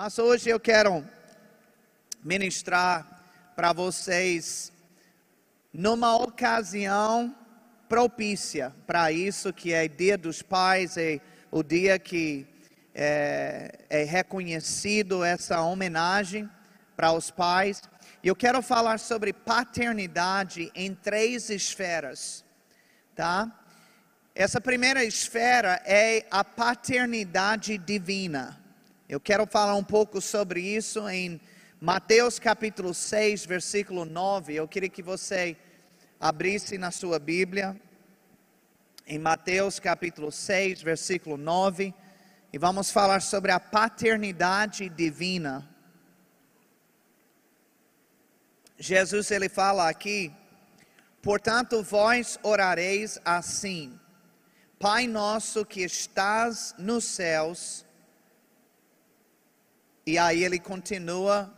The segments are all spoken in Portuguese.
Mas hoje eu quero ministrar para vocês numa ocasião propícia para isso, que é Dia dos Pais, é o dia que é, é reconhecido essa homenagem para os pais. E eu quero falar sobre paternidade em três esferas, tá? Essa primeira esfera é a paternidade divina. Eu quero falar um pouco sobre isso em Mateus capítulo 6, versículo 9. Eu queria que você abrisse na sua Bíblia, em Mateus capítulo 6, versículo 9, e vamos falar sobre a paternidade divina. Jesus ele fala aqui, portanto vós orareis assim: Pai nosso que estás nos céus, e aí ele continua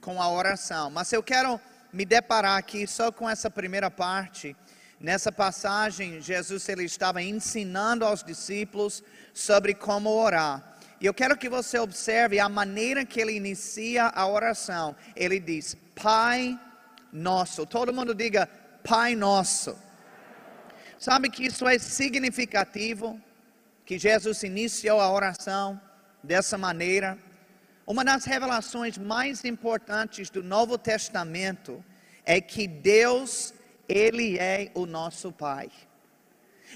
com a oração. Mas eu quero me deparar aqui só com essa primeira parte. Nessa passagem, Jesus ele estava ensinando aos discípulos sobre como orar. E eu quero que você observe a maneira que ele inicia a oração. Ele diz: Pai nosso. Todo mundo diga: Pai nosso. Sabe que isso é significativo? Que Jesus iniciou a oração dessa maneira. Uma das revelações mais importantes do Novo Testamento é que Deus, Ele é o nosso Pai.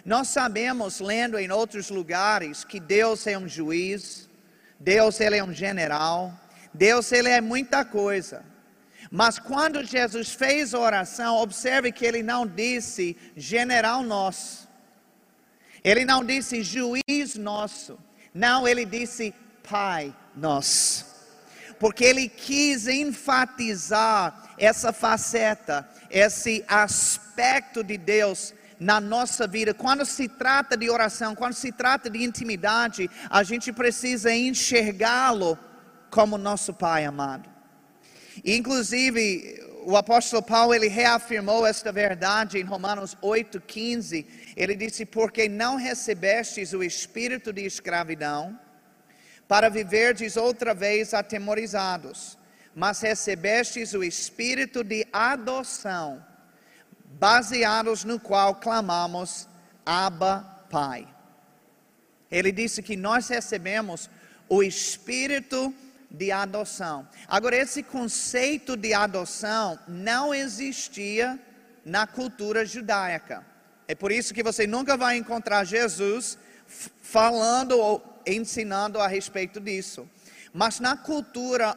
Nós sabemos, lendo em outros lugares, que Deus é um juiz, Deus ele é um general, Deus ele é muita coisa. Mas quando Jesus fez a oração, observe que ele não disse general nosso, ele não disse juiz nosso, não, ele disse Pai nosso. Porque ele quis enfatizar essa faceta, esse aspecto de Deus na nossa vida. Quando se trata de oração, quando se trata de intimidade, a gente precisa enxergá-lo como nosso Pai amado. Inclusive, o apóstolo Paulo ele reafirmou esta verdade em Romanos 8:15. Ele disse: "Porque não recebestes o espírito de escravidão para viverdes outra vez atemorizados, mas recebestes o espírito de adoção, baseados no qual clamamos: Abba, Pai." Ele disse que nós recebemos o espírito de de adoção. Agora, esse conceito de adoção não existia na cultura judaica. É por isso que você nunca vai encontrar Jesus falando ou ensinando a respeito disso. Mas na cultura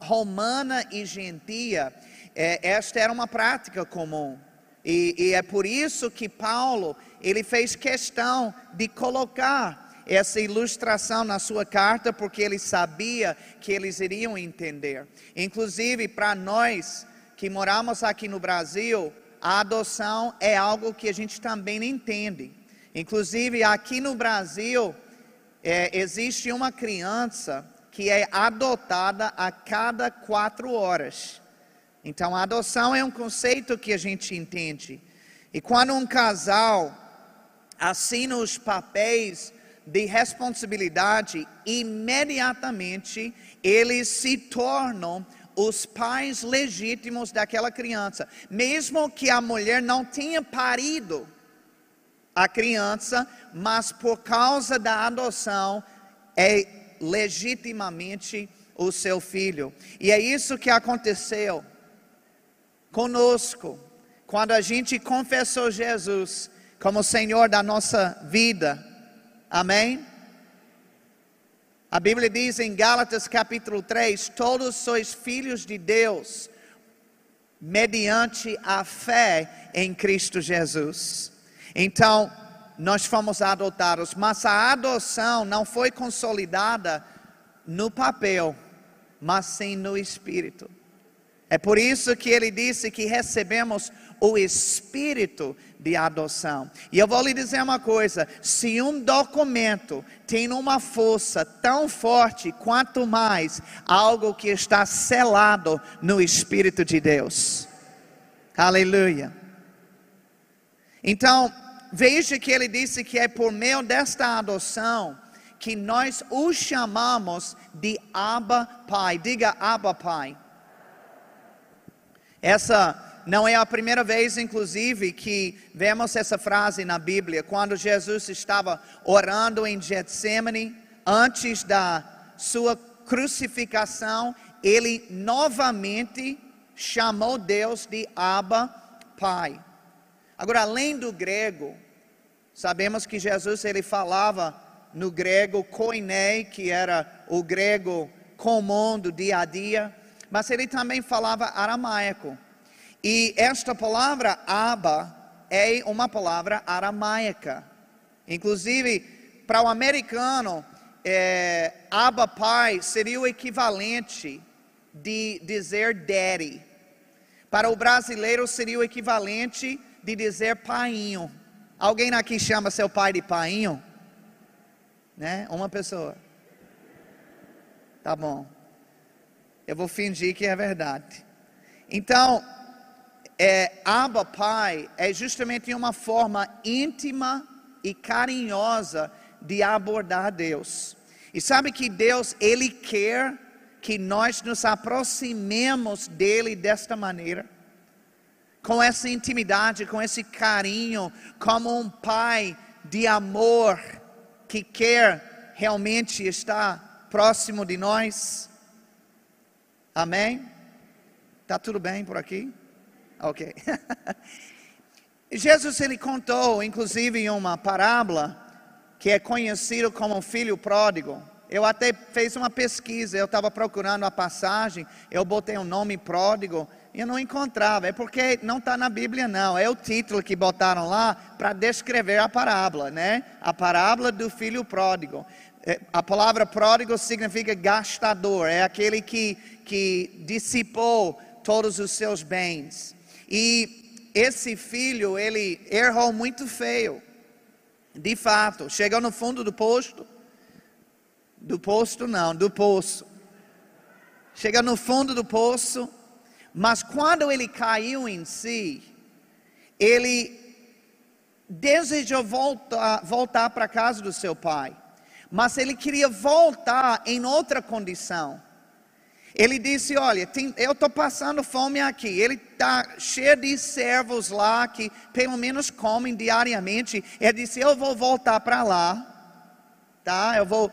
romana e gentia, é, esta era uma prática comum. E, e é por isso que Paulo ele fez questão de colocar essa ilustração na sua carta, porque ele sabia que eles iriam entender. Inclusive, para nós que moramos aqui no Brasil, a adoção é algo que a gente também entende. Inclusive, aqui no Brasil, é, existe uma criança que é adotada a cada quatro horas. Então, a adoção é um conceito que a gente entende. E quando um casal assina os papéis de responsabilidade, imediatamente eles se tornam os pais legítimos daquela criança, mesmo que a mulher não tenha parido a criança, mas por causa da adoção é legitimamente o seu filho. E é isso que aconteceu conosco quando a gente confessou Jesus como Senhor da nossa vida. Amém? A Bíblia diz em Gálatas capítulo 3: Todos sois filhos de Deus, mediante a fé em Cristo Jesus. Então, nós fomos adotados, mas a adoção não foi consolidada no papel, mas sim no espírito. É por isso que ele disse que recebemos o espírito de adoção. E eu vou lhe dizer uma coisa: se um documento tem uma força tão forte, quanto mais algo que está selado no Espírito de Deus. Aleluia. Então, veja que ele disse que é por meio desta adoção que nós o chamamos de Abba Pai. Diga Abba Pai. Essa não é a primeira vez, inclusive, que vemos essa frase na Bíblia. Quando Jesus estava orando em Getsemane, antes da sua crucificação, ele novamente chamou Deus de Abba Pai. Agora, além do grego, sabemos que Jesus ele falava no grego koiné, que era o grego comum do dia a dia, mas ele também falava aramaico. E esta palavra Abba é uma palavra aramaica. Inclusive, para o americano, é, Abba Pai seria o equivalente de dizer daddy. Para o brasileiro seria o equivalente de dizer painho. Alguém aqui chama seu pai de painho? Né? Uma pessoa. Tá bom. Eu vou fingir que é verdade. Então, é, Abba Pai é justamente uma forma íntima e carinhosa de abordar Deus. E sabe que Deus, Ele quer que nós nos aproximemos dele desta maneira, com essa intimidade, com esse carinho, como um pai de amor que quer realmente estar próximo de nós. Amém? Tá tudo bem por aqui? Ok. Jesus ele contou, inclusive, uma parábola que é conhecido como filho pródigo. Eu até fiz uma pesquisa, eu estava procurando a passagem, eu botei o um nome pródigo, eu não encontrava. É porque não está na Bíblia, não. É o título que botaram lá para descrever a parábola, né? A parábola do filho pródigo. É, a palavra pródigo significa gastador, é aquele que, que dissipou todos os seus bens. E esse filho, ele errou muito feio. De fato, chegou no fundo do posto, do posto não, do poço. Chega no fundo do poço, mas quando ele caiu em si, ele desejou voltar, voltar para a casa do seu pai, mas ele queria voltar em outra condição. Ele disse: Olha, tem, eu estou passando fome aqui. Ele está cheio de servos lá que pelo menos comem diariamente. Ele disse: Eu vou voltar para lá, tá? Eu vou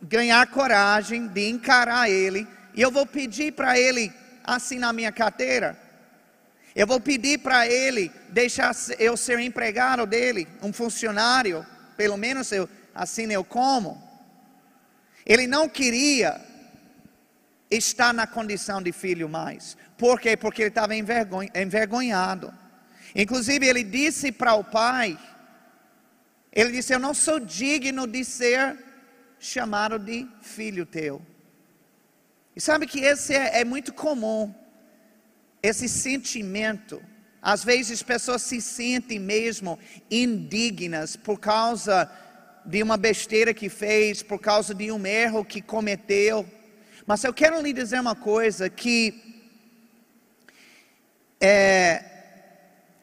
ganhar coragem de encarar ele, e eu vou pedir para ele assinar minha carteira. Eu vou pedir para ele deixar eu ser empregado dele, um funcionário, pelo menos eu assim eu como. Ele não queria estar na condição de filho mais. Por quê? Porque ele estava envergonhado. Inclusive ele disse para o pai, ele disse: "Eu não sou digno de ser chamado de filho teu. E sabe que esse é, é muito comum, esse sentimento. Às vezes pessoas se sentem mesmo indignas por causa de uma besteira que fez, por causa de um erro que cometeu. Mas eu quero lhe dizer uma coisa: que é,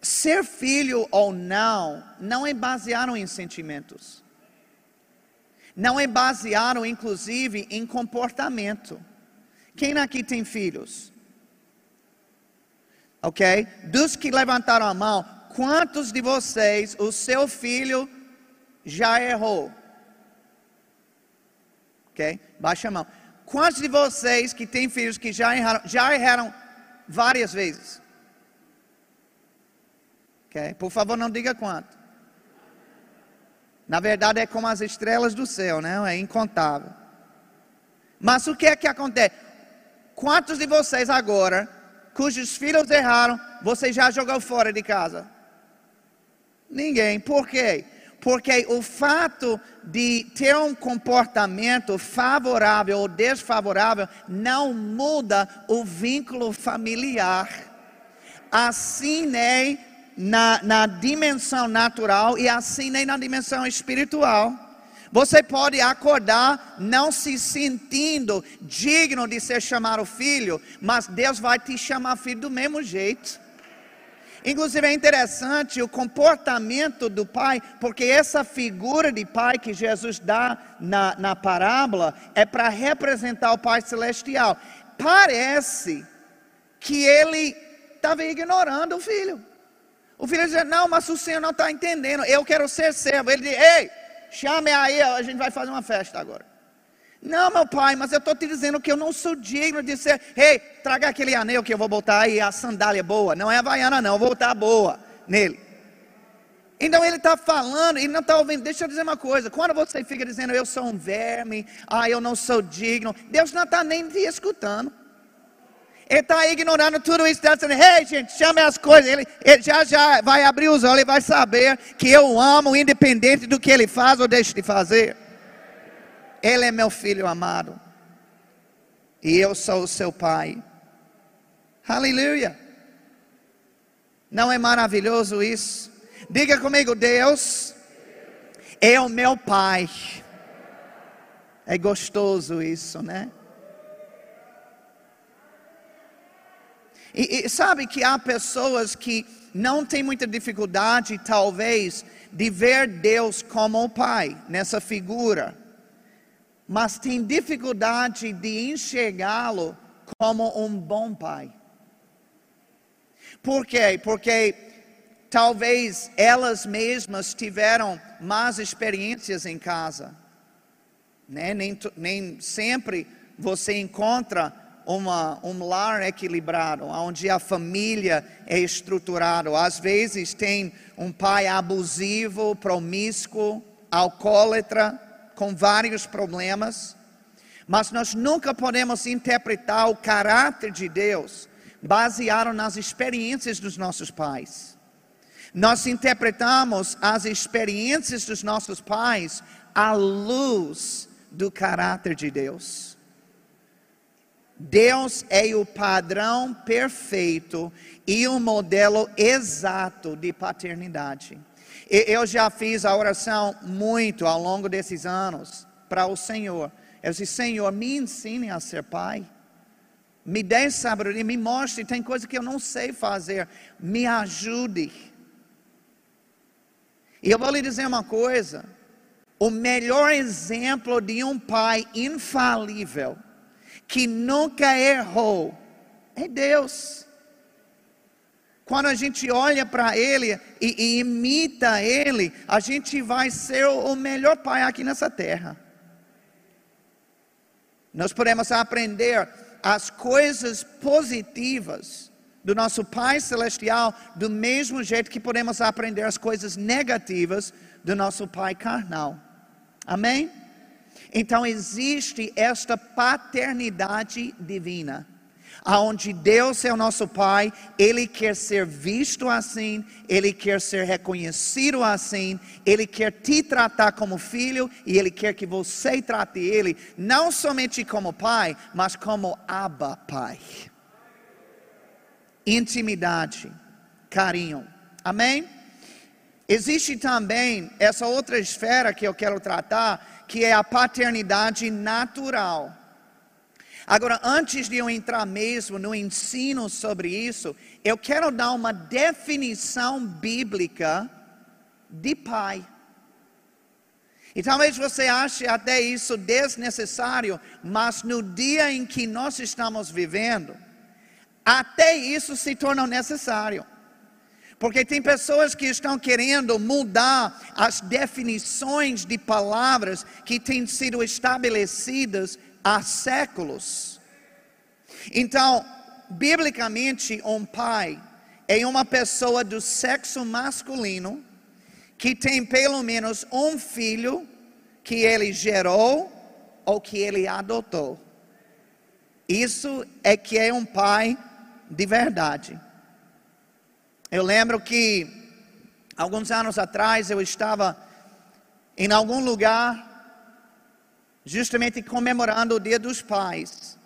ser filho ou não, não é baseado em sentimentos não é baseado, inclusive, em comportamento. Quem aqui tem filhos? Ok? Dos que levantaram a mão, quantos de vocês, o seu filho já errou? Ok? Baixa a mão. Quantos de vocês que têm filhos que já erraram, já erraram várias vezes? Ok? Por favor, não diga quanto. Na verdade é como as estrelas do céu, né? É incontável. Mas o que é que acontece? Quantos de vocês agora, cujos filhos erraram, você já jogou fora de casa? Ninguém. Por quê? Porque o fato de ter um comportamento favorável ou desfavorável não muda o vínculo familiar. Assim, né, na, na dimensão natural e assim nem na dimensão espiritual. Você pode acordar não se sentindo digno de ser chamado filho, mas Deus vai te chamar filho do mesmo jeito. Inclusive é interessante o comportamento do pai, porque essa figura de pai que Jesus dá na, na parábola é para representar o Pai Celestial. Parece que ele estava ignorando o filho. O filho dizia: Não, mas o senhor não está entendendo, eu quero ser servo. Ele diz: Ei, chame aí, a gente vai fazer uma festa agora. Não, meu pai, mas eu estou te dizendo que eu não sou digno de ser. Ei, traga aquele anel que eu vou botar aí, a sandália boa. Não é a vaiana, não, eu vou botar boa nele. Então ele está falando, ele não está ouvindo. Deixa eu dizer uma coisa: quando você fica dizendo eu sou um verme, ah, eu não sou digno, Deus não está nem te escutando. Ele está ignorando tudo isso, está dizendo, hey, gente, chame as coisas. Ele, ele, já já vai abrir os olhos e vai saber que eu amo, independente do que ele faz ou deixa de fazer. Ele é meu filho amado. E eu sou o seu pai. Aleluia. Não é maravilhoso isso? Diga comigo, Deus é o meu pai. É gostoso isso, né? E, e, sabe que há pessoas que não têm muita dificuldade, talvez, de ver Deus como o Pai, nessa figura mas tem dificuldade de enxergá-lo como um bom pai. Por quê? Porque talvez elas mesmas tiveram más experiências em casa. Né? Nem, nem sempre você encontra uma, um lar equilibrado, onde a família é estruturada. Às vezes tem um pai abusivo, promíscuo, alcoólatra com vários problemas, mas nós nunca podemos interpretar o caráter de Deus baseado nas experiências dos nossos pais. Nós interpretamos as experiências dos nossos pais à luz do caráter de Deus. Deus é o padrão perfeito e o modelo exato de paternidade. Eu já fiz a oração muito ao longo desses anos para o Senhor. Eu disse, Senhor, me ensine a ser pai. Me dê sabedoria, me mostre, tem coisa que eu não sei fazer. Me ajude. E eu vou lhe dizer uma coisa: o melhor exemplo de um pai infalível, que nunca errou, é Deus. Quando a gente olha para Ele e, e, imita Ele, a gente vai ser o, melhor pai aqui nessa terra. Nós podemos aprender as coisas positivas do nosso Pai Celestial, do mesmo jeito que podemos aprender as coisas negativas do nosso Pai carnal. Amém? Então existe esta paternidade divina aonde Deus é o nosso Pai, Ele quer ser visto assim, Ele quer ser reconhecido assim, Ele quer te tratar como filho e Ele quer que você trate Ele não somente como Pai, mas como Abba Pai. Intimidade, carinho, amém? Existe também essa outra esfera que eu quero tratar, que é a paternidade natural. Agora, antes de eu entrar mesmo no ensino sobre isso, eu quero dar uma definição bíblica de pai. E talvez você ache até isso desnecessário, mas no dia em que nós estamos vivendo, até isso se torna necessário. Porque tem pessoas que estão querendo mudar as definições de palavras que têm sido estabelecidas há séculos. Então, biblicamente, um pai é uma pessoa do sexo masculino que tem pelo menos um filho que ele gerou ou que ele adotou. Isso é que é um pai de verdade. Eu lembro que alguns anos atrás eu estava em algum lugar justamente comemorando o Dia dos Pais.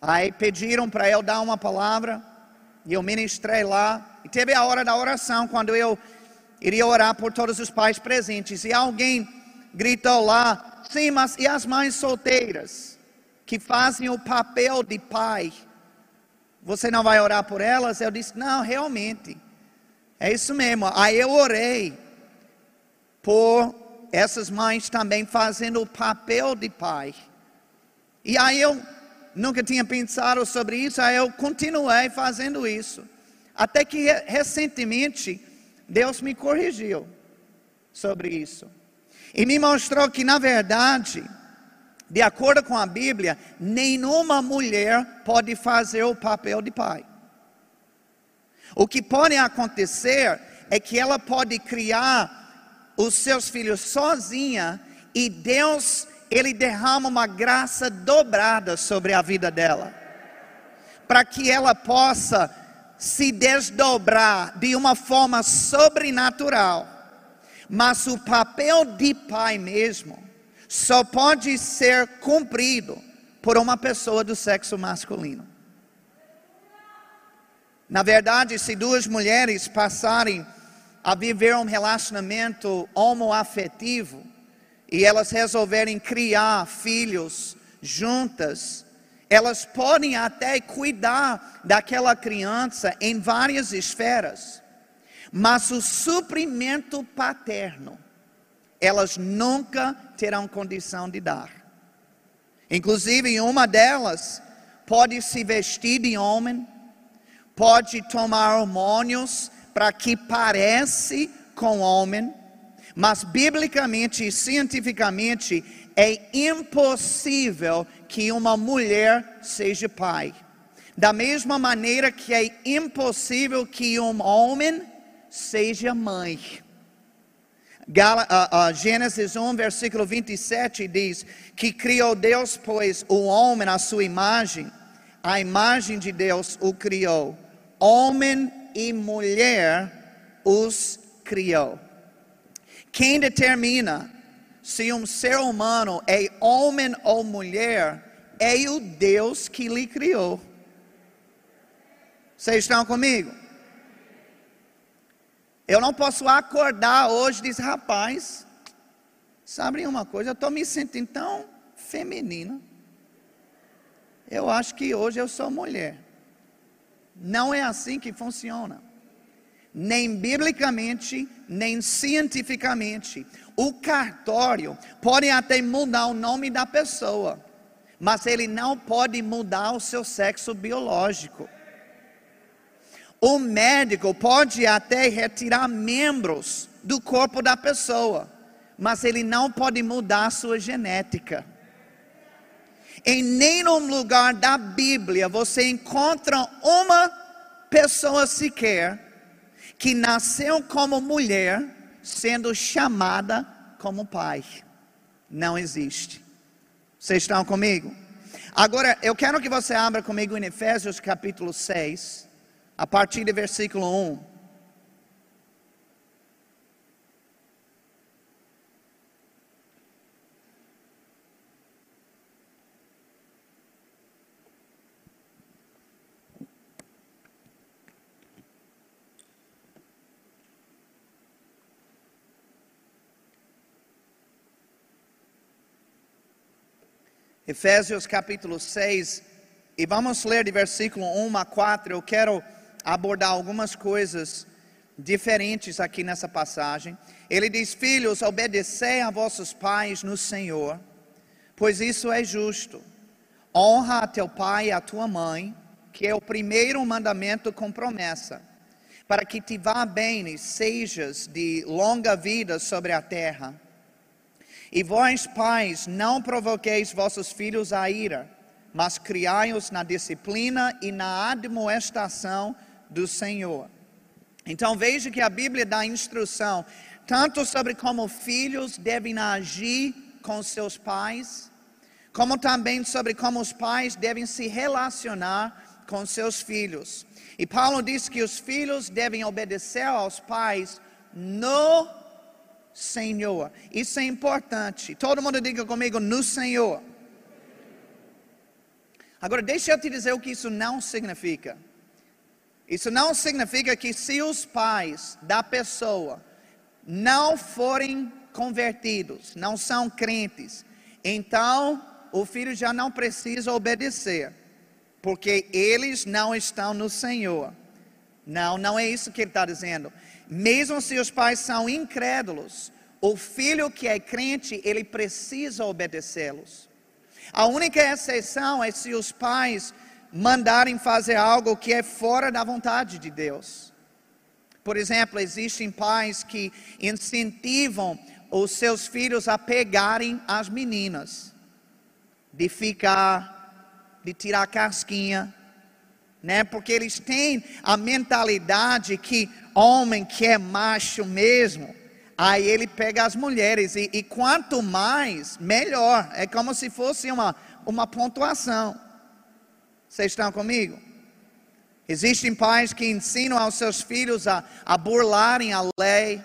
Aí pediram para eu dar uma palavra, e eu ministrei lá. E teve a hora da oração, quando eu iria orar por todos os pais presentes. E alguém gritou lá: sim, mas e as mães solteiras, que fazem o papel de pai? Você não vai orar por elas? Eu disse: não, realmente. É isso mesmo. Aí eu orei por essas mães também fazendo o papel de pai. E aí eu nunca tinha pensado sobre isso, aí eu continuei fazendo isso. Até que recentemente Deus me corrigiu sobre isso. E me mostrou que, na verdade, de acordo com a Bíblia, nenhuma mulher pode fazer o papel de pai. O que pode acontecer é que ela pode criar os seus filhos sozinha e Deus, ele derrama uma graça dobrada sobre a vida dela. Para que ela possa se desdobrar de uma forma sobrenatural. Mas o papel de pai mesmo só pode ser cumprido por uma pessoa do sexo masculino. Na verdade, se duas mulheres passarem a viver um relacionamento homoafetivo e elas resolverem criar filhos juntas, elas podem até cuidar daquela criança em várias esferas, mas o suprimento paterno elas nunca terão condição de dar. Inclusive, uma delas pode se vestir de homem, pode tomar hormônios para que parece com homem, mas biblicamente e cientificamente é impossível que uma mulher seja pai. Da mesma maneira que é impossível que um homem seja mãe. Gal, uh, uh, Gênesis 1, versículo 27 diz: Que criou Deus, pois, o homem à sua imagem, a imagem de Deus o criou, homem e mulher os criou. Quem determina se um ser humano é homem ou mulher é o Deus que lhe criou. Vocês estão comigo? Eu não posso acordar hoje e dizer, rapaz, sabe uma coisa, eu estou me sentindo tão feminina. Eu acho que hoje eu sou mulher. Não é assim que funciona. Nem biblicamente, nem cientificamente. O cartório pode até mudar o nome da pessoa, mas ele não pode mudar o seu sexo biológico. O médico pode até retirar membros do corpo da pessoa, mas ele não pode mudar a sua genética. Em nenhum lugar da Bíblia você encontra uma pessoa sequer que nasceu como mulher sendo chamada como pai. Não existe. Vocês estão comigo? Agora, eu quero que você abra comigo em Efésios capítulo 6 a partir do versículo 1. Efésios capítulo 6, e vamos ler de versículo 1 a 4. Eu quero abordar algumas coisas diferentes aqui nessa passagem. Ele diz: Filhos, obedecei a vossos pais no Senhor, pois isso é justo. Honra a teu pai e a tua mãe, que é o primeiro mandamento com promessa, para que te vá bem e sejas de longa vida sobre a terra. E vós, pais, não provoqueis vossos filhos a ira, mas criai-os na disciplina e na admoestação do Senhor. Então veja que a Bíblia dá instrução tanto sobre como filhos devem agir com seus pais, como também sobre como os pais devem se relacionar com seus filhos. E Paulo diz que os filhos devem obedecer aos pais no Senhor. Isso é importante. Todo mundo diga comigo no Senhor. Agora deixa eu te dizer o que isso não significa. Isso não significa que se os pais da pessoa não forem convertidos, não são crentes, então o filho já não precisa obedecer, porque eles não estão no Senhor. Não, não é isso que ele está dizendo. Mesmo se os pais são incrédulos, o filho que é crente, ele precisa obedecê-los. A única exceção é se os pais mandarem fazer algo que é fora da vontade de Deus. Por exemplo, existem pais que incentivam os seus filhos a pegarem as meninas, de ficar, de tirar casquinha, né? Porque eles têm a mentalidade que homem que é macho mesmo, Aí ele pega as mulheres, e, e, quanto mais, melhor. É como se fosse uma, uma pontuação. Vocês estão comigo? Existem pais que ensinam aos seus filhos a, a burlarem a lei,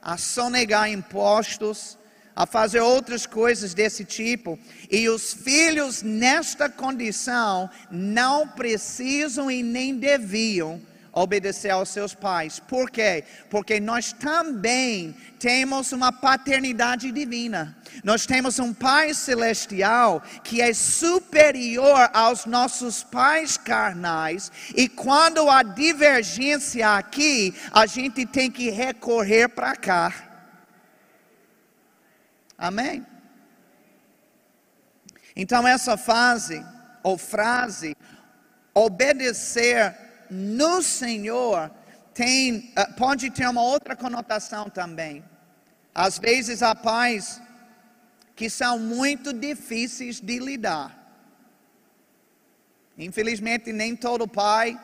a sonegar impostos, a fazer outras coisas desse tipo. E os filhos, nesta condição, não precisam e nem deviam obedecer aos seus pais. Por quê? Porque nós também temos uma paternidade divina. Nós temos um Pai celestial que é superior aos nossos pais carnais, e quando há divergência aqui, a gente tem que recorrer para cá. Amém? Então, essa fase, ou frase, obedecer no Senhor tem, eh, pode ter uma outra conotação também. Às vezes há pais que são muito difíceis de lidar. Infelizmente, nem todo pai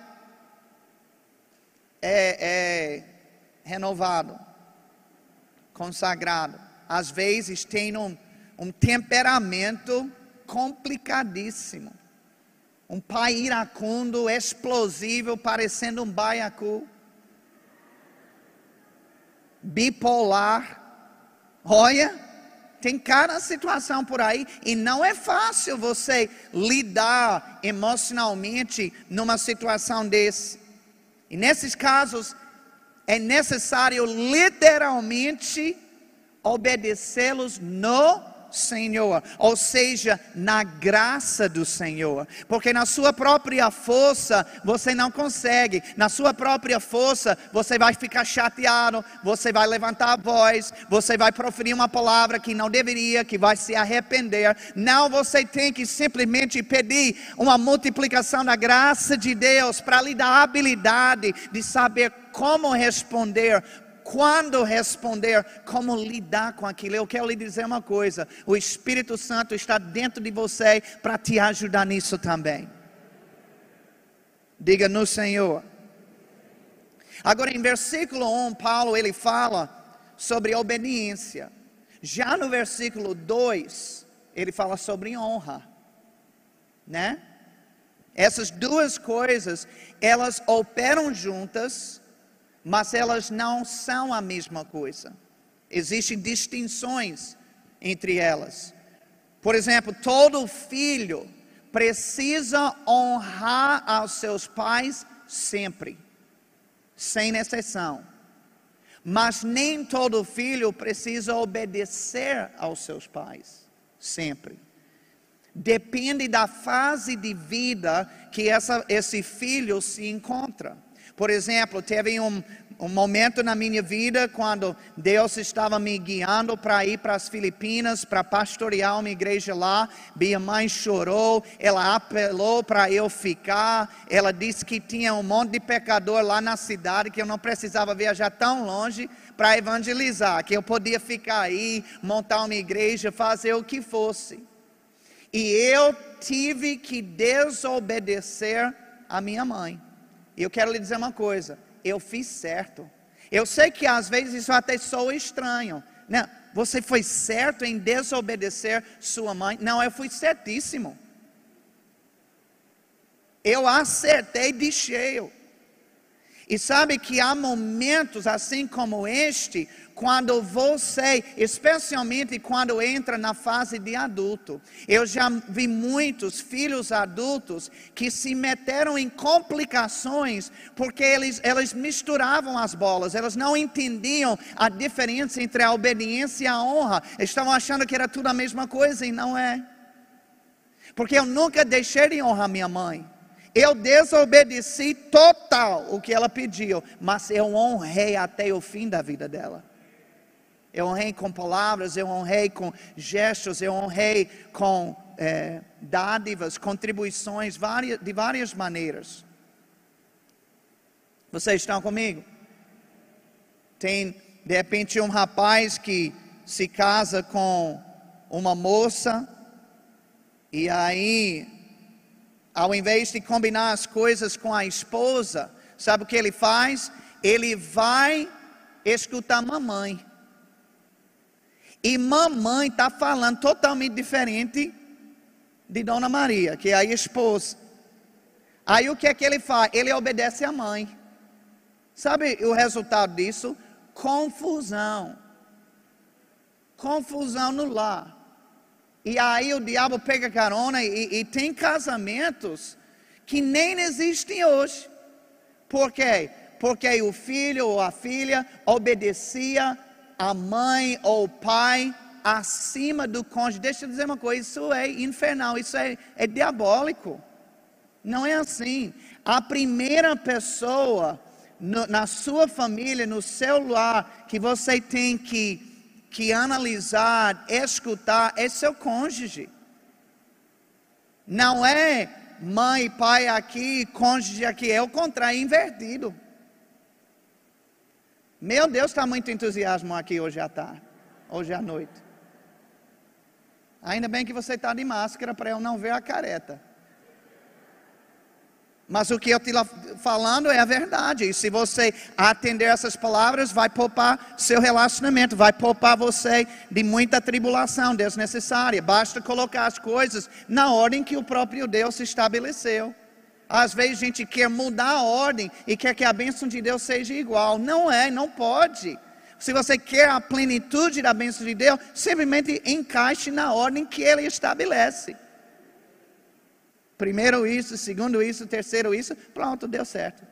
é, é renovado, consagrado. Às vezes tem um, um temperamento complicadíssimo um pai iracundo, explosivo, parecendo um baiacu, bipolar. Olha, tem cada situação por aí e não é fácil você lidar emocionalmente numa situação desse. E nesses casos é necessário literalmente obedecê-los no Senhor, ou seja, na graça do Senhor, porque na sua própria força você não consegue, na sua própria força você vai ficar chateado, você vai levantar a voz, você vai proferir uma palavra que não deveria, que vai se arrepender. Não, você tem que simplesmente pedir uma multiplicação da graça de Deus para lhe dar a habilidade de saber como responder quando responder, como lidar com aquilo. Eu quero lhe dizer uma coisa: o Espírito Santo está dentro de você para te ajudar nisso também. Diga no Senhor. Agora, em versículo 1, Paulo ele fala sobre obediência. Já no versículo 2, ele fala sobre honra, né? Essas duas coisas, elas operam juntas mas elas não são a mesma coisa. Existem distinções entre elas. Por exemplo, todo filho precisa honrar aos seus pais sempre, sem exceção. Mas nem todo filho precisa obedecer aos seus pais, sempre. Depende da fase de vida que essa, esse filho se encontra. Por exemplo, teve um, um momento na minha vida quando Deus estava me guiando para ir para as Filipinas, para pastorear uma igreja lá. Minha mãe chorou, ela apelou para eu ficar. Ela disse que tinha um monte de pecador lá na cidade, que eu não precisava viajar tão longe para evangelizar, que eu podia ficar aí, montar uma igreja, fazer o que fosse. E eu tive que desobedecer a minha mãe. E eu quero lhe dizer uma coisa: eu fiz certo. Eu sei que às vezes isso até soa estranho. Não, né? você foi certo em desobedecer sua mãe? Não, eu fui certíssimo. Eu acertei de cheio. E sabe que há momentos assim como este, quando você, especialmente quando entra na fase de adulto. Eu já vi muitos filhos adultos que se meteram em complicações porque eles, eles misturavam as bolas, elas não entendiam a diferença entre a obediência e a honra. Estavam achando que era tudo a mesma coisa e não é. Porque eu nunca deixei de honrar minha mãe. Eu desobedeci total o que ela pediu, mas eu honrei até o fim da vida dela. Eu honrei com palavras, eu honrei com gestos, eu honrei com é, dádivas, contribuições várias, de várias maneiras. Vocês estão comigo? Tem, de repente, um rapaz que se casa com uma moça, e aí, ao invés de combinar as coisas com a esposa, sabe o que ele faz? Ele vai escutar mamãe. E mamãe está falando totalmente diferente de Dona Maria, que é a esposa. Aí o que é que ele faz? Ele obedece à mãe. Sabe o resultado disso? Confusão. Confusão no lar. E aí o diabo pega carona e, e tem casamentos que nem existem hoje. Por quê? Porque o filho ou a filha obedecia a mãe ou o pai acima do cônjuge. Deixa eu dizer uma coisa: isso é infernal, isso é, é diabólico. Não é assim. A primeira pessoa no, na sua família, no seu lar, que você tem que, que analisar, escutar, é seu cônjuge. Não é mãe pai aqui, cônjuge aqui, é o contrário, é invertido. Meu Deus, está muito entusiasmo aqui hoje à tarde, hoje à noite. Ainda bem que você está de máscara para eu não ver a careta. Mas o que eu estou falando é a verdade. E se você atender essas palavras, vai poupar seu relacionamento, vai poupar você de muita tribulação desnecessária. Basta colocar as coisas na ordem que o próprio Deus estabeleceu. Às vezes a gente quer mudar a ordem e quer que a bênção de Deus seja igual. Não é, não pode. Se você quer a plenitude da bênção de Deus, simplesmente encaixe na ordem que Ele estabelece. Primeiro isso, segundo isso, terceiro isso, pronto, deu certo.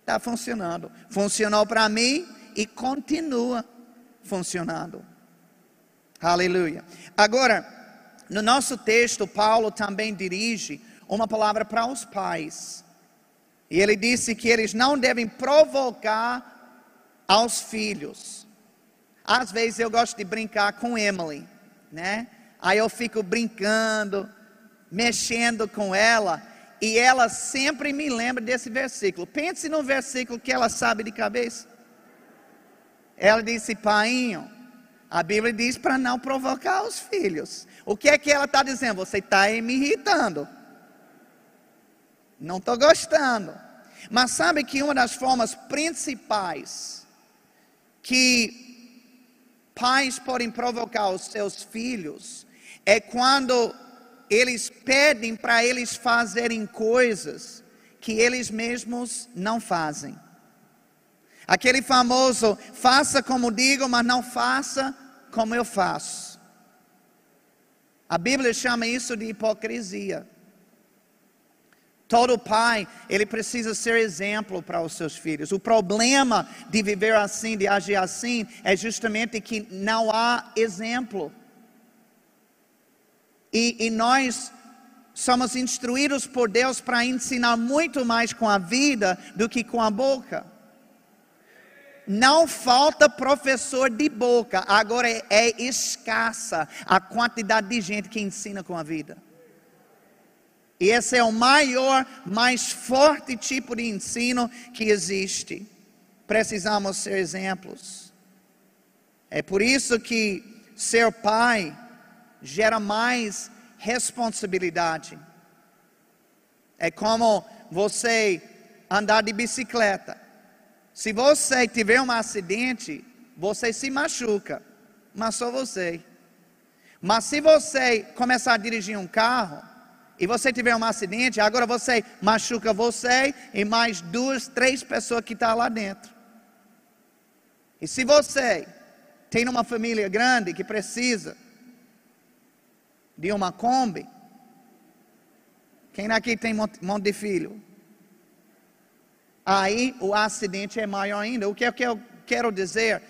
Está funcionando. Funcionou para mim e continua funcionando. Aleluia. Agora, no nosso texto, Paulo também dirige uma palavra para os pais. E ele disse que eles não devem provocar aos filhos. Às vezes eu gosto de brincar com Emily, né? Aí eu fico brincando, mexendo com ela, e ela sempre me lembra desse versículo. Pense no versículo que ela sabe de cabeça. Ela disse, painho, a Bíblia diz para não provocar os filhos. O que é que ela está dizendo? Você está me irritando. Não estou gostando. Mas sabe que uma das formas principais que pais podem provocar os seus filhos é quando eles pedem para eles fazerem coisas que eles mesmos não fazem. Aquele famoso, faça como digo, mas não faça como eu faço. A Bíblia chama isso de hipocrisia. Todo pai, ele precisa ser exemplo para os seus filhos. O problema de viver assim, de agir assim, é justamente que não há exemplo. E, e nós somos instruídos por Deus para ensinar muito mais com a vida do que com a boca. Não falta professor de boca, agora é, é escassa a quantidade de gente que ensina com a vida. E esse é o maior, mais forte tipo de ensino que existe. Precisamos ser exemplos. É por isso que ser pai gera mais responsabilidade. É como você andar de bicicleta. Se você tiver um acidente, você se machuca, mas só você. Mas se você começar a dirigir um carro, e você tiver um acidente, agora você machuca você e mais duas, três pessoas que estão tá lá dentro. E se você tem uma família grande que precisa de uma Kombi, quem aqui tem um monte de filho? Aí o acidente é maior ainda. O que, é que eu quero dizer?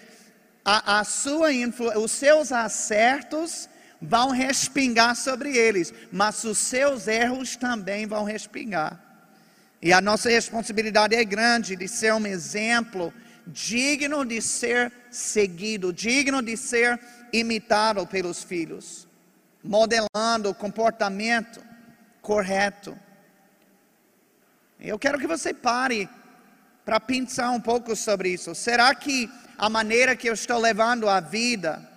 A, a sua os seus acertos vão respingar sobre eles, mas os seus erros também vão respingar. E a nossa responsabilidade é grande de ser um exemplo digno de ser seguido, digno de ser imitado pelos filhos, modelando o comportamento correto. Eu quero que você pare para pensar um pouco sobre isso. Será que a maneira que eu estou levando a vida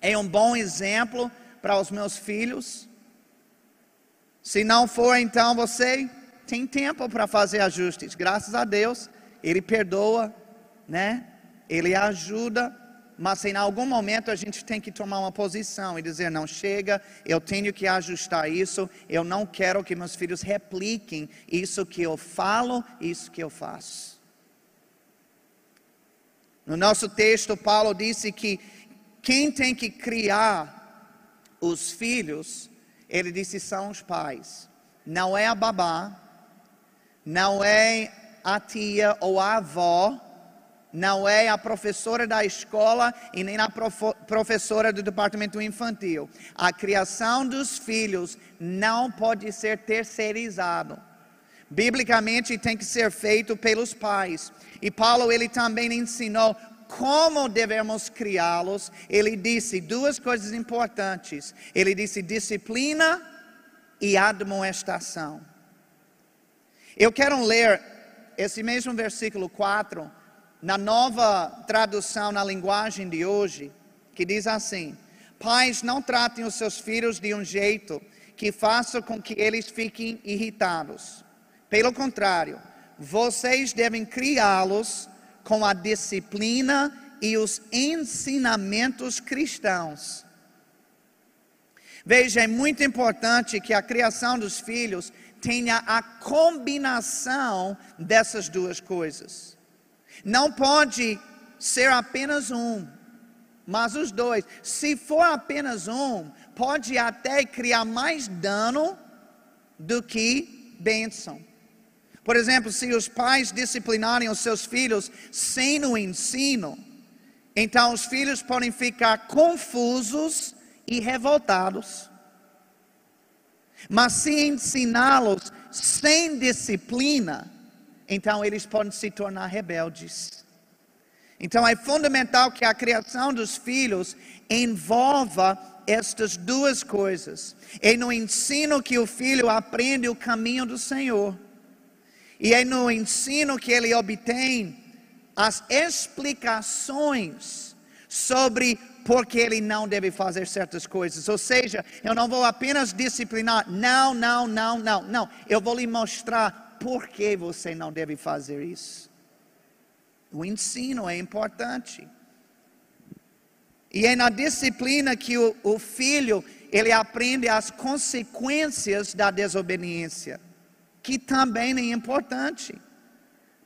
é um bom exemplo para os meus filhos? Se não for, então você tem tempo para fazer ajustes. Graças a Deus, Ele perdoa, né? Ele ajuda, mas em algum momento a gente tem que tomar uma posição e dizer: não chega, eu tenho que ajustar isso, eu não quero que meus filhos repliquem isso que eu falo, isso que eu faço. No nosso texto, Paulo disse que quem tem que criar os filhos, ele disse, são os pais. Não é a babá, não é a tia ou a avó, não é a professora da escola e nem a professora do departamento infantil. A criação dos filhos não pode ser terceirizado. Biblicamente tem que ser feito pelos pais. E Paulo ele também ensinou como devemos criá-los. Ele disse duas coisas importantes. Ele disse disciplina e admoestação. Eu quero ler esse mesmo versículo 4 na nova tradução na linguagem de hoje, que diz assim: Pais, não tratem os seus filhos de um jeito que faça com que eles fiquem irritados. Pelo contrário, vocês devem criá-los com a disciplina e os ensinamentos cristãos. Veja, é muito importante que a criação dos filhos tenha a combinação dessas duas coisas. Não pode ser apenas um, mas os dois. Se for apenas um, pode até criar mais dano do que bênção. Por exemplo, se os pais disciplinarem os seus filhos sem o ensino, então os filhos podem ficar confusos e revoltados. Mas se ensiná-los sem disciplina, então eles podem se tornar rebeldes. Então é fundamental que a criação dos filhos envolva estas duas coisas. É no ensino que o filho aprende o caminho do Senhor. E é no ensino que ele obtém as explicações sobre por que ele não deve fazer certas coisas. Ou seja, eu não vou apenas disciplinar, não, não, não, não, não. Eu vou lhe mostrar por que você não deve fazer isso. O ensino é importante. E é na disciplina que o, o filho ele aprende as consequências da desobediência, que também é importante.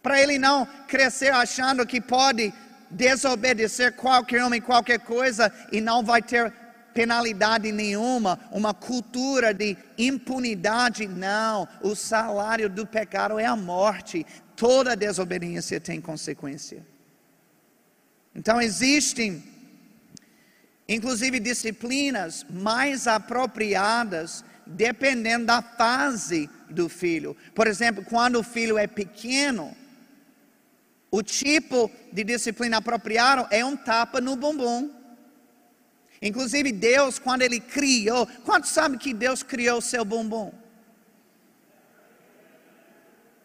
Para ele não crescer achando que pode desobedecer qualquer homem, qualquer coisa e não vai ter penalidade nenhuma, uma cultura de impunidade, não. O salário do pecado é a morte. Toda desobediência tem consequência. Então existem, inclusive, disciplinas mais apropriadas dependendo da fase do filho. Por exemplo, quando o filho é pequeno, o tipo de disciplina apropriada é um tapa no bumbum. Inclusive Deus, quando Ele criou, quantos sabem que Deus criou o seu bumbum?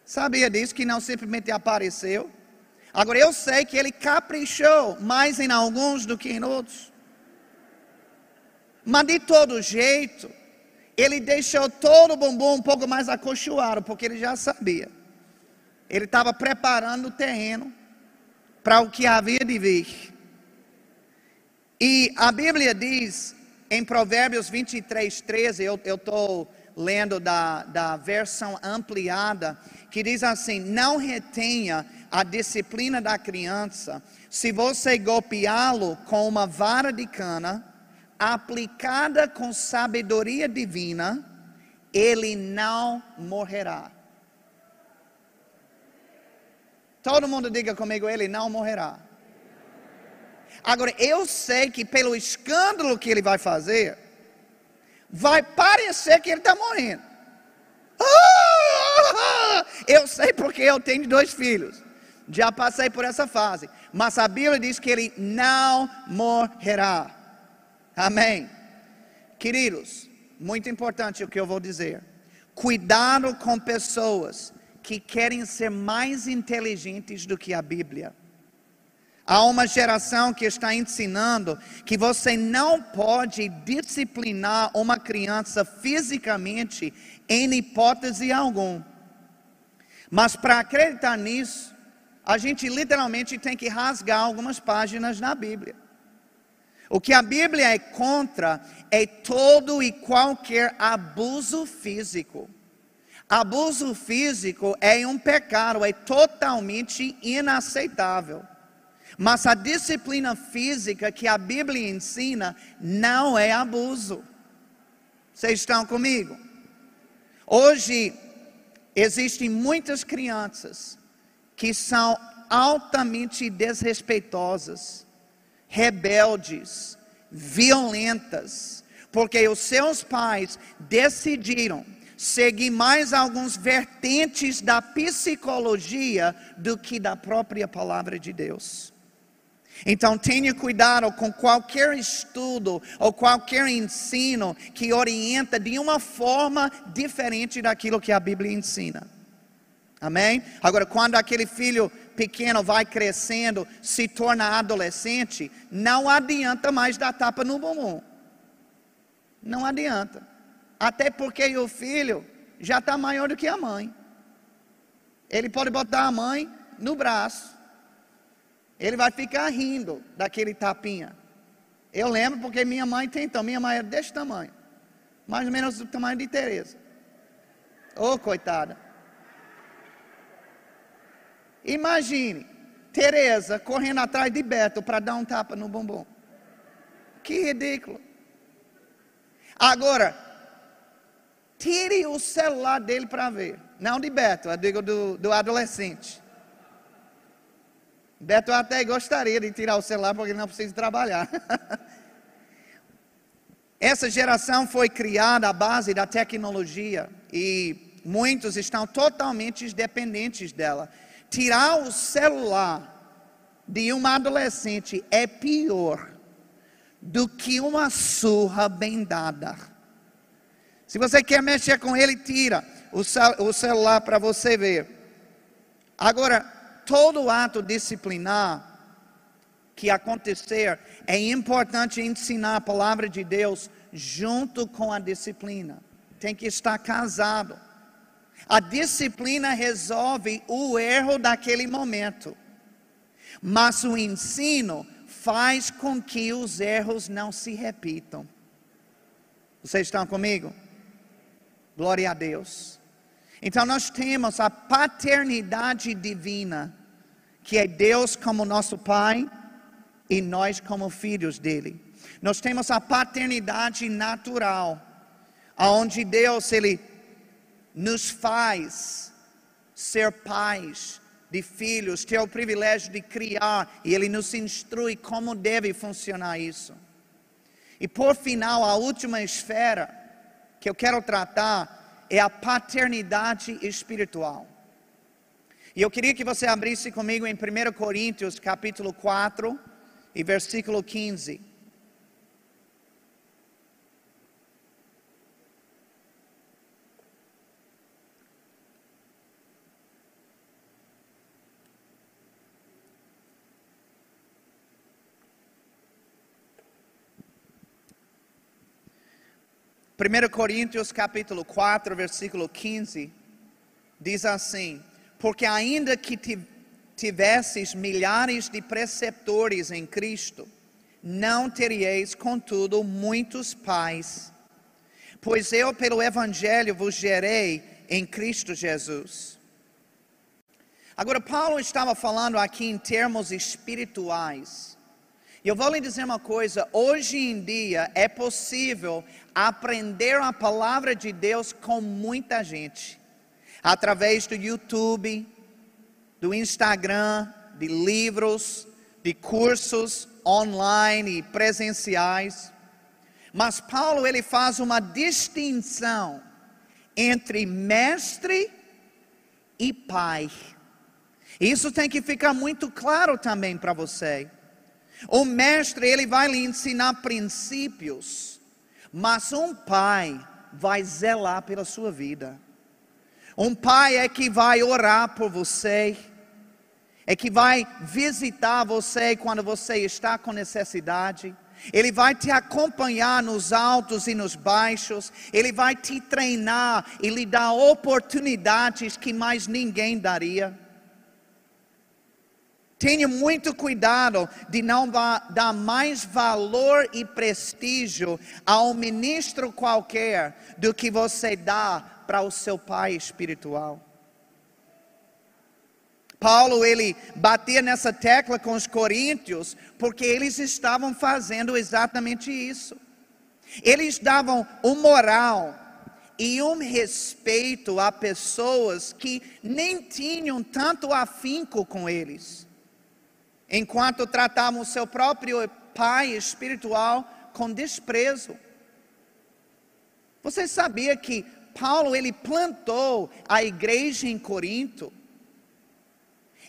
Sabia disso que não simplesmente apareceu? Agora eu sei que Ele caprichou mais em alguns do que em outros. Mas de todo jeito, Ele deixou todo o bumbum um pouco mais acolchoado, porque Ele já sabia. Ele estava preparando o terreno para o que havia de vir. E a Bíblia diz em Provérbios 23, 13, eu estou lendo da, da versão ampliada, que diz assim: Não retenha a disciplina da criança, se você golpeá-lo com uma vara de cana, aplicada com sabedoria divina, ele não morrerá. Todo mundo diga comigo: ele não morrerá. Agora, eu sei que pelo escândalo que ele vai fazer, vai parecer que ele está morrendo. Ah! Eu sei porque eu tenho dois filhos. Já passei por essa fase. Mas a Bíblia diz que ele não morrerá. Amém. Queridos, muito importante o que eu vou dizer. Cuidado com pessoas que querem ser mais inteligentes do que a Bíblia. Há uma geração que está ensinando que você não pode disciplinar uma criança fisicamente em hipótese alguma. Mas para acreditar nisso, a gente literalmente tem que rasgar algumas páginas na Bíblia. O que a Bíblia é contra é todo e qualquer abuso físico. Abuso físico é um pecado, é totalmente inaceitável. Mas a disciplina física que a Bíblia ensina não é abuso. Vocês estão comigo? Hoje existem muitas crianças que são altamente desrespeitosas, rebeldes, violentas, porque os seus pais decidiram seguir mais alguns vertentes da psicologia do que da própria palavra de Deus. Então tenha cuidado com qualquer estudo ou qualquer ensino que orienta de uma forma diferente daquilo que a Bíblia ensina. Amém? Agora, quando aquele filho pequeno vai crescendo, se torna adolescente, não adianta mais dar tapa no bumbum. Não adianta. Até porque o filho já está maior do que a mãe. Ele pode botar a mãe no braço ele vai ficar rindo daquele tapinha. Eu lembro porque minha mãe tem então, minha mãe era desse tamanho. Mais ou menos do tamanho de Tereza. Ô oh, coitada. Imagine Tereza correndo atrás de Beto para dar um tapa no bumbum. Que ridículo. Agora, tire o celular dele para ver. Não de Beto, eu digo do, do adolescente. Beto até gostaria de tirar o celular porque ele não precisa trabalhar. Essa geração foi criada à base da tecnologia e muitos estão totalmente dependentes dela. Tirar o celular de um adolescente é pior do que uma surra bem dada. Se você quer mexer com ele, tira o celular para você ver. Agora, todo ato disciplinar que acontecer, é importante ensinar a palavra de Deus junto com a disciplina. Tem que estar casado. A disciplina resolve o erro daquele momento, mas o ensino faz com que os erros não se repitam. Vocês estão comigo? Glória a Deus. Então nós temos a paternidade divina que é Deus como nosso Pai e nós como filhos dele. Nós temos a paternidade natural, aonde Deus ele nos faz ser pais de filhos, ter o privilégio de criar e ele nos instrui como deve funcionar isso. E por final, a última esfera que eu quero tratar é a paternidade espiritual. E eu queria que você abrisse comigo em 1 Coríntios, capítulo 4 e versículo 15. Primeiro Coríntios capítulo 4, versículo 15, diz assim: porque ainda que tivesses milhares de preceptores em Cristo, não teríeis, contudo, muitos pais. Pois eu, pelo Evangelho, vos gerei em Cristo Jesus. Agora, Paulo estava falando aqui em termos espirituais. E eu vou lhe dizer uma coisa: hoje em dia é possível aprender a palavra de Deus com muita gente através do YouTube, do Instagram, de livros, de cursos online e presenciais. Mas Paulo ele faz uma distinção entre mestre e pai. Isso tem que ficar muito claro também para você. O mestre, ele vai lhe ensinar princípios, mas um pai vai zelar pela sua vida. Um pai é que vai orar por você, é que vai visitar você quando você está com necessidade. Ele vai te acompanhar nos altos e nos baixos, ele vai te treinar e lhe dar oportunidades que mais ninguém daria. Tenha muito cuidado de não dar mais valor e prestígio a um ministro qualquer do que você dá para o seu pai espiritual. Paulo ele batia nessa tecla com os coríntios porque eles estavam fazendo exatamente isso. Eles davam um moral e um respeito a pessoas que nem tinham tanto afinco com eles enquanto tratavam o seu próprio pai espiritual com desprezo. Você sabia que Paulo ele plantou a igreja em Corinto?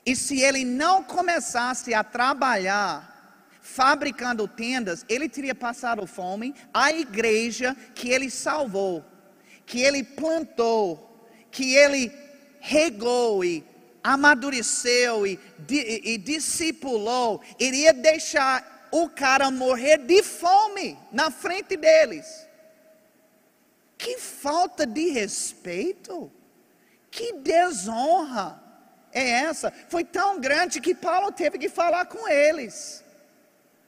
E se ele não começasse a trabalhar fabricando tendas, ele teria passado fome. A igreja que ele salvou, que ele plantou, que ele regou e amadureceu e, e, e discipulou, iria deixar o cara morrer de fome na frente deles. Que falta de respeito, que desonra é essa? Foi tão grande que Paulo teve que falar com eles,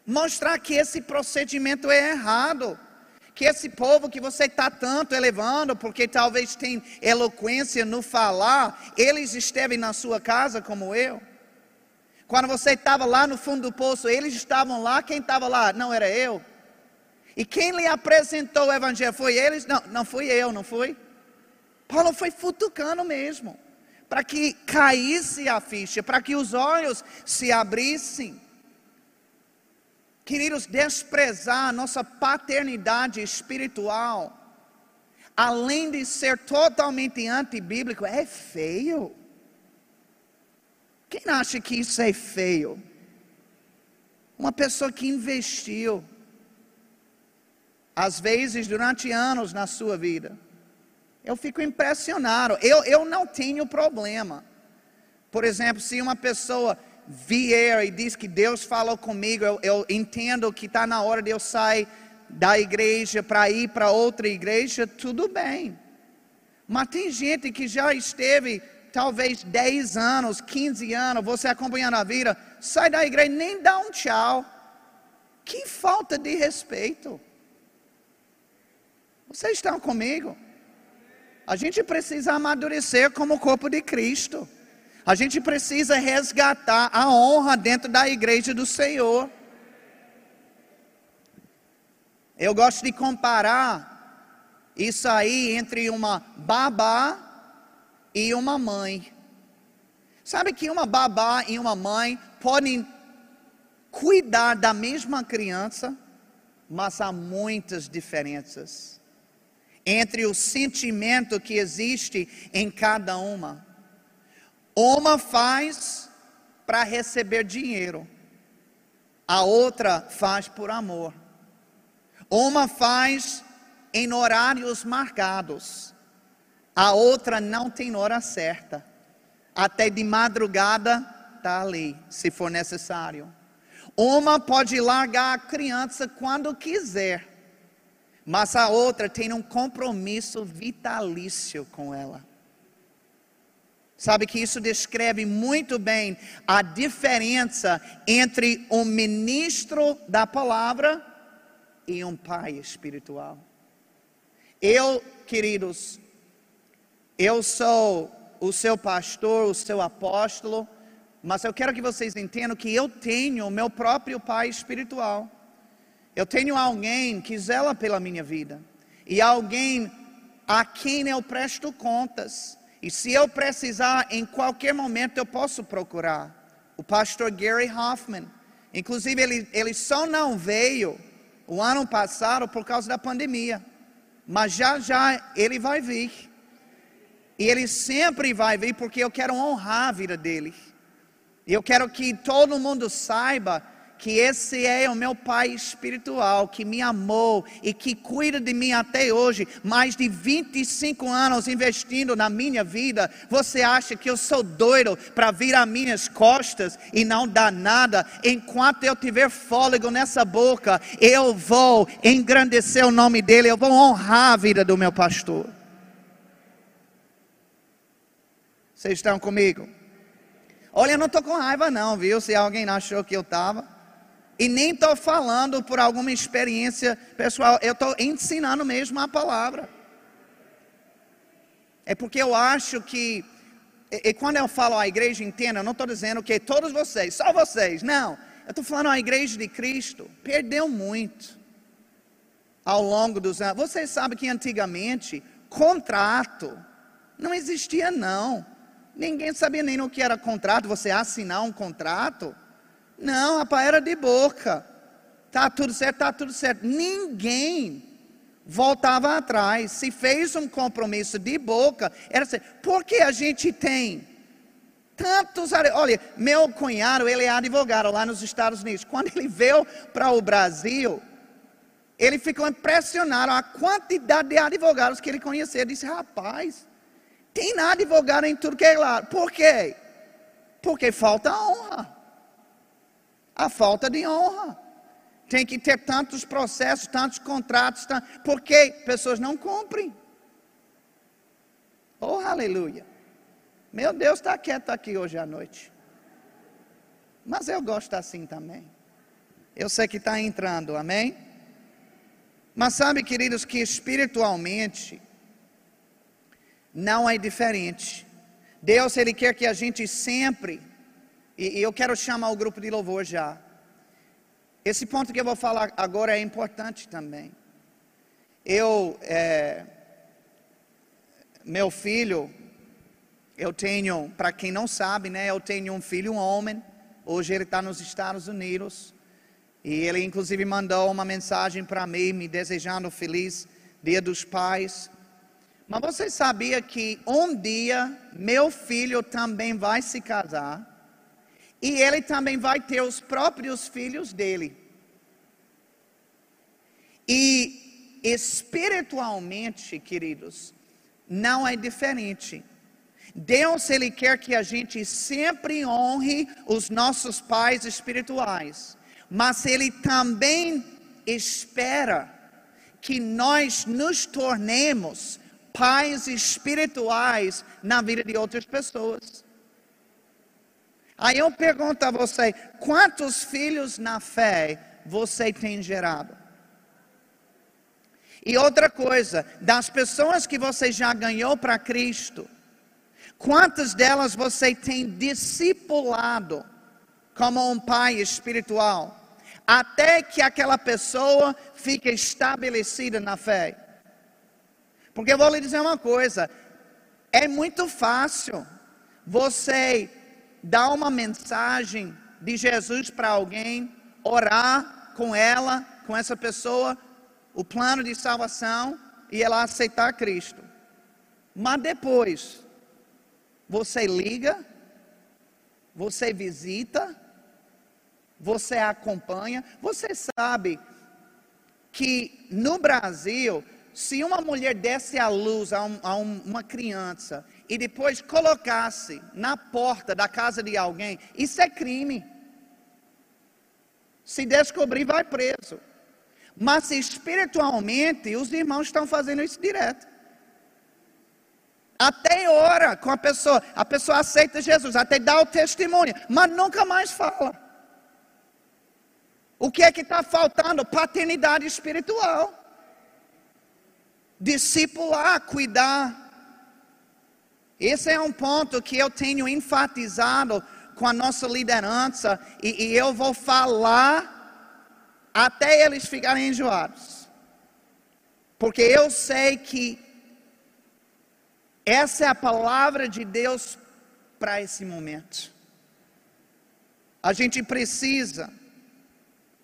mostrar que esse procedimento é errado que esse povo que você está tanto elevando, porque talvez tem eloquência no falar, eles esteve na sua casa como eu. Quando você estava lá no fundo do poço, eles estavam lá, quem estava lá? Não era eu. E quem lhe apresentou o evangelho foi eles? Não, não fui eu, não foi? Paulo foi futucando mesmo, para que caísse a ficha, para que os olhos se abrissem. Queridos, desprezar a nossa paternidade espiritual, além de ser totalmente antibíblico, é feio. Quem acha que isso é feio? Uma pessoa que investiu, às vezes durante anos na sua vida. Eu fico impressionado. Eu, eu não tenho problema. Por exemplo, se uma pessoa vier e diz que Deus falou comigo, eu, eu entendo que está na hora de eu sair da igreja para ir para outra igreja, tudo bem. Mas tem gente que já esteve talvez 10 anos, 15 anos, você acompanhando a vida, sai da igreja nem dá um tchau. Que falta de respeito. Vocês estão comigo? A gente precisa amadurecer como corpo de Cristo. A gente precisa resgatar a honra dentro da igreja do Senhor. Eu gosto de comparar isso aí entre uma babá e uma mãe. Sabe que uma babá e uma mãe podem cuidar da mesma criança, mas há muitas diferenças entre o sentimento que existe em cada uma. Uma faz para receber dinheiro, a outra faz por amor. Uma faz em horários marcados, a outra não tem hora certa. Até de madrugada está ali, se for necessário. Uma pode largar a criança quando quiser, mas a outra tem um compromisso vitalício com ela. Sabe que isso descreve muito bem a diferença entre um ministro da palavra e um pai espiritual. Eu, queridos, eu sou o seu pastor, o seu apóstolo, mas eu quero que vocês entendam que eu tenho o meu próprio pai espiritual. Eu tenho alguém que zela pela minha vida e alguém a quem eu presto contas. E se eu precisar, em qualquer momento eu posso procurar. O pastor Gary Hoffman. Inclusive, ele, ele só não veio o ano passado por causa da pandemia. Mas já já ele vai vir. E ele sempre vai vir porque eu quero honrar a vida dele. E eu quero que todo mundo saiba que esse é o meu pai espiritual, que me amou e que cuida de mim até hoje, mais de 25 anos investindo na minha vida. Você acha que eu sou doido para vir às minhas costas e não dar nada? Enquanto eu tiver fôlego nessa boca, eu vou engrandecer o nome dele, eu vou honrar a vida do meu pastor. Vocês estão comigo? Olha, eu não estou com raiva, não, viu? Se alguém achou que eu estava. E nem estou falando por alguma experiência pessoal, eu estou ensinando mesmo a palavra. É porque eu acho que, e, e quando eu falo a igreja inteira, eu não estou dizendo que todos vocês, só vocês, não. Eu estou falando a igreja de Cristo, perdeu muito ao longo dos anos. Vocês sabem que antigamente, contrato não existia, não. Ninguém sabia nem o que era contrato, você assinar um contrato. Não, rapaz, era de boca. Tá tudo certo, tá tudo certo. Ninguém voltava atrás. Se fez um compromisso de boca, era assim. Porque a gente tem tantos. Olha, meu cunhado, ele é advogado lá nos Estados Unidos. Quando ele veio para o Brasil, ele ficou impressionado a quantidade de advogados que ele conhecia. Ele disse: rapaz, tem advogado em tudo que é lá. Por quê? Porque falta honra a falta de honra. Tem que ter tantos processos, tantos contratos, porque pessoas não cumprem. Oh, aleluia. Meu Deus está quieto aqui hoje à noite. Mas eu gosto assim também. Eu sei que está entrando, amém? Mas sabe, queridos, que espiritualmente não é diferente. Deus, Ele quer que a gente sempre e, e eu quero chamar o grupo de louvor já. Esse ponto que eu vou falar agora é importante também. Eu, é, meu filho, eu tenho, para quem não sabe, né, eu tenho um filho, um homem. Hoje ele está nos Estados Unidos. E ele, inclusive, mandou uma mensagem para mim, me desejando feliz Dia dos Pais. Mas você sabia que um dia meu filho também vai se casar? E ele também vai ter os próprios filhos dele. E espiritualmente, queridos, não é diferente. Deus, Ele quer que a gente sempre honre os nossos pais espirituais, mas Ele também espera que nós nos tornemos pais espirituais na vida de outras pessoas. Aí eu pergunto a você: quantos filhos na fé você tem gerado? E outra coisa, das pessoas que você já ganhou para Cristo, quantas delas você tem discipulado como um pai espiritual, até que aquela pessoa fique estabelecida na fé? Porque eu vou lhe dizer uma coisa: é muito fácil você dar uma mensagem de Jesus para alguém, orar com ela, com essa pessoa, o plano de salvação e ela aceitar Cristo. Mas depois, você liga, você visita, você acompanha, você sabe que no Brasil, se uma mulher desse à luz a, um, a um, uma criança e depois colocasse na porta da casa de alguém, isso é crime. Se descobrir, vai preso. Mas espiritualmente, os irmãos estão fazendo isso direto. Até ora com a pessoa, a pessoa aceita Jesus, até dá o testemunho, mas nunca mais fala. O que é que está faltando? Paternidade espiritual. Discipular, cuidar. Esse é um ponto que eu tenho enfatizado com a nossa liderança e, e eu vou falar até eles ficarem enjoados. Porque eu sei que essa é a palavra de Deus para esse momento. A gente precisa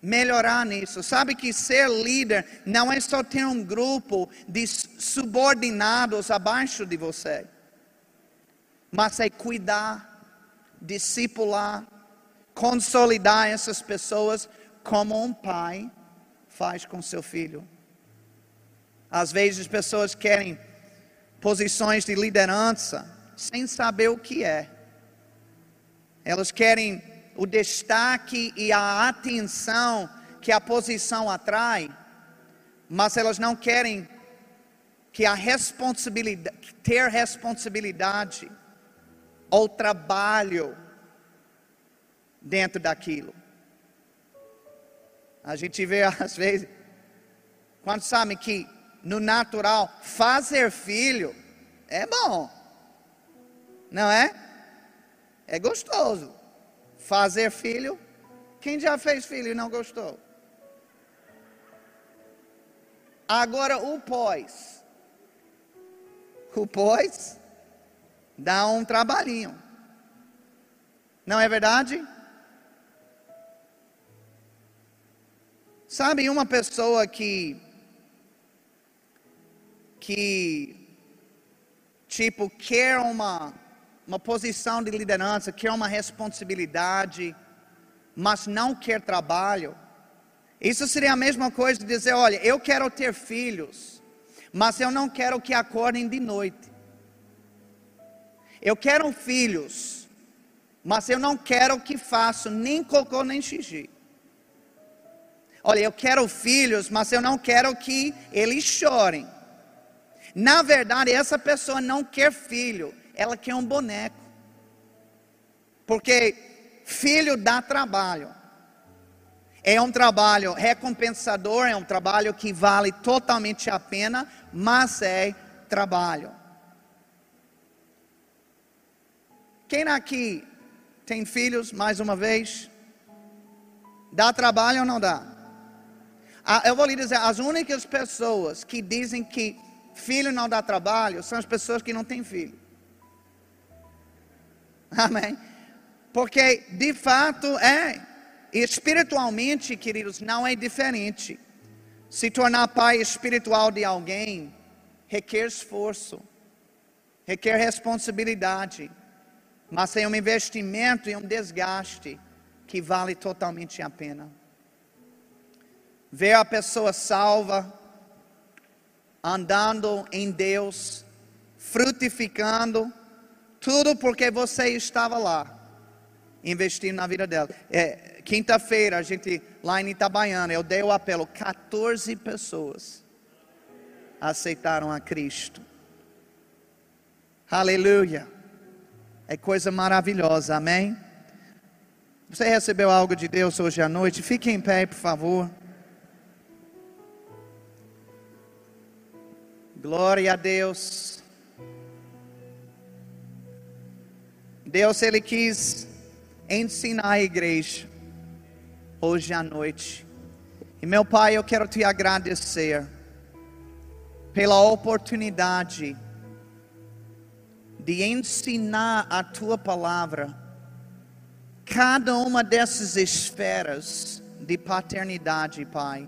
melhorar nisso. Sabe que ser líder não é só ter um grupo de subordinados abaixo de você. mas é cuidar, discipular, consolidar essas pessoas como um pai faz com seu filho. Às vezes pessoas querem posições de liderança sem saber o que é. Elas querem o destaque e a atenção que a posição atrai, mas elas não querem que a responsabilidade, ter responsabilidade ou trabalho dentro daquilo. A gente vê às vezes, quando sabe que no natural fazer filho é bom, não é? É gostoso. Fazer filho, quem já fez filho e não gostou? Agora o pós. O pós dá um trabalhinho. Não é verdade? Sabe, uma pessoa que, que, tipo, quer uma, uma posição de liderança, quer uma responsabilidade, mas não quer trabalho, isso seria a mesma coisa de dizer: olha, eu quero ter filhos, mas eu não quero que acordem de noite. Eu quero filhos, mas eu não quero que façam nem cocô nem xixi. Olha, eu quero filhos, mas eu não quero que eles chorem. Na verdade, essa pessoa não quer filho, ela quer um boneco. Porque filho dá trabalho. É um trabalho recompensador, é um trabalho que vale totalmente a pena, mas é trabalho. Quem aqui tem filhos, mais uma vez? Dá trabalho ou não dá? Ah, eu vou lhe dizer, as únicas pessoas que dizem que filho não dá trabalho são as pessoas que não têm filho. Amém? Porque de fato é, espiritualmente, queridos, não é diferente. Se tornar pai espiritual de alguém requer esforço, requer responsabilidade, mas tem um investimento e um desgaste que vale totalmente a pena ver a pessoa salva, andando em Deus, frutificando, tudo porque você estava lá, investindo na vida dela. É, Quinta-feira, a gente, lá em Itabaiana, eu dei o apelo, 14 pessoas aceitaram a Cristo. Aleluia. É coisa maravilhosa, amém? Você recebeu algo de Deus hoje à noite? Fique em pé, por favor. Glória a Deus. Deus, Ele quis ensinar a igreja hoje à noite. E meu Pai, eu quero te agradecer pela oportunidade de ensinar a tua palavra, cada uma dessas esferas de paternidade, Pai.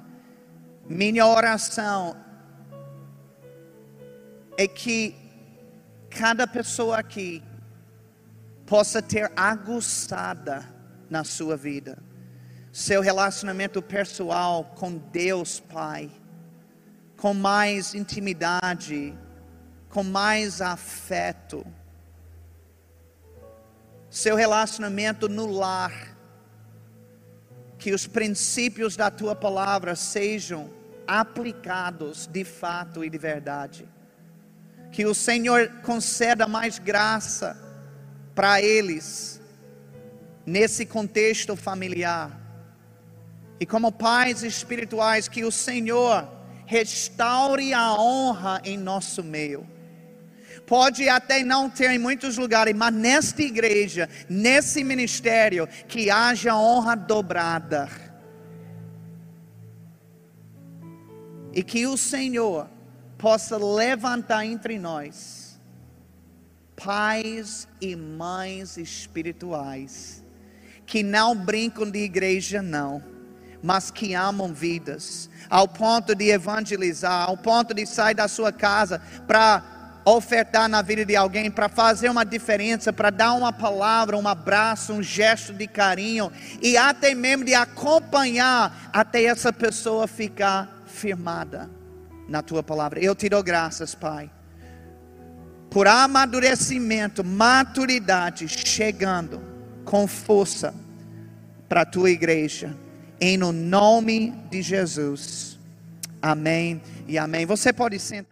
Minha oração é que cada pessoa aqui possa ter aguçada na sua vida. Seu relacionamento pessoal com Deus Pai, com mais intimidade, com mais afeto, seu relacionamento no lar, que os princípios da tua palavra sejam aplicados de fato e de verdade. Que o Senhor conceda mais graça para eles nesse contexto familiar. E como pais espirituais, que o Senhor restaure a honra em nosso meio. Pode até não ter em muitos lugares, mas nesta igreja, nesse ministério, que haja honra dobrada. E que o Senhor possa levantar entre nós pais e mães espirituais que não brincam de igreja não, mas que amam vidas, ao ponto de evangelizar, ao ponto de sair da sua casa para ofertar na vida de alguém, para fazer uma diferença, para dar uma palavra, um abraço, um gesto de carinho e até mesmo de acompanhar até essa pessoa ficar firmada na tua palavra. Eu te dou graças, Pai, por amadurecimento, maturidade chegando com força para a tua igreja, em no nome de Jesus. Amém e amém. Você pode sentar.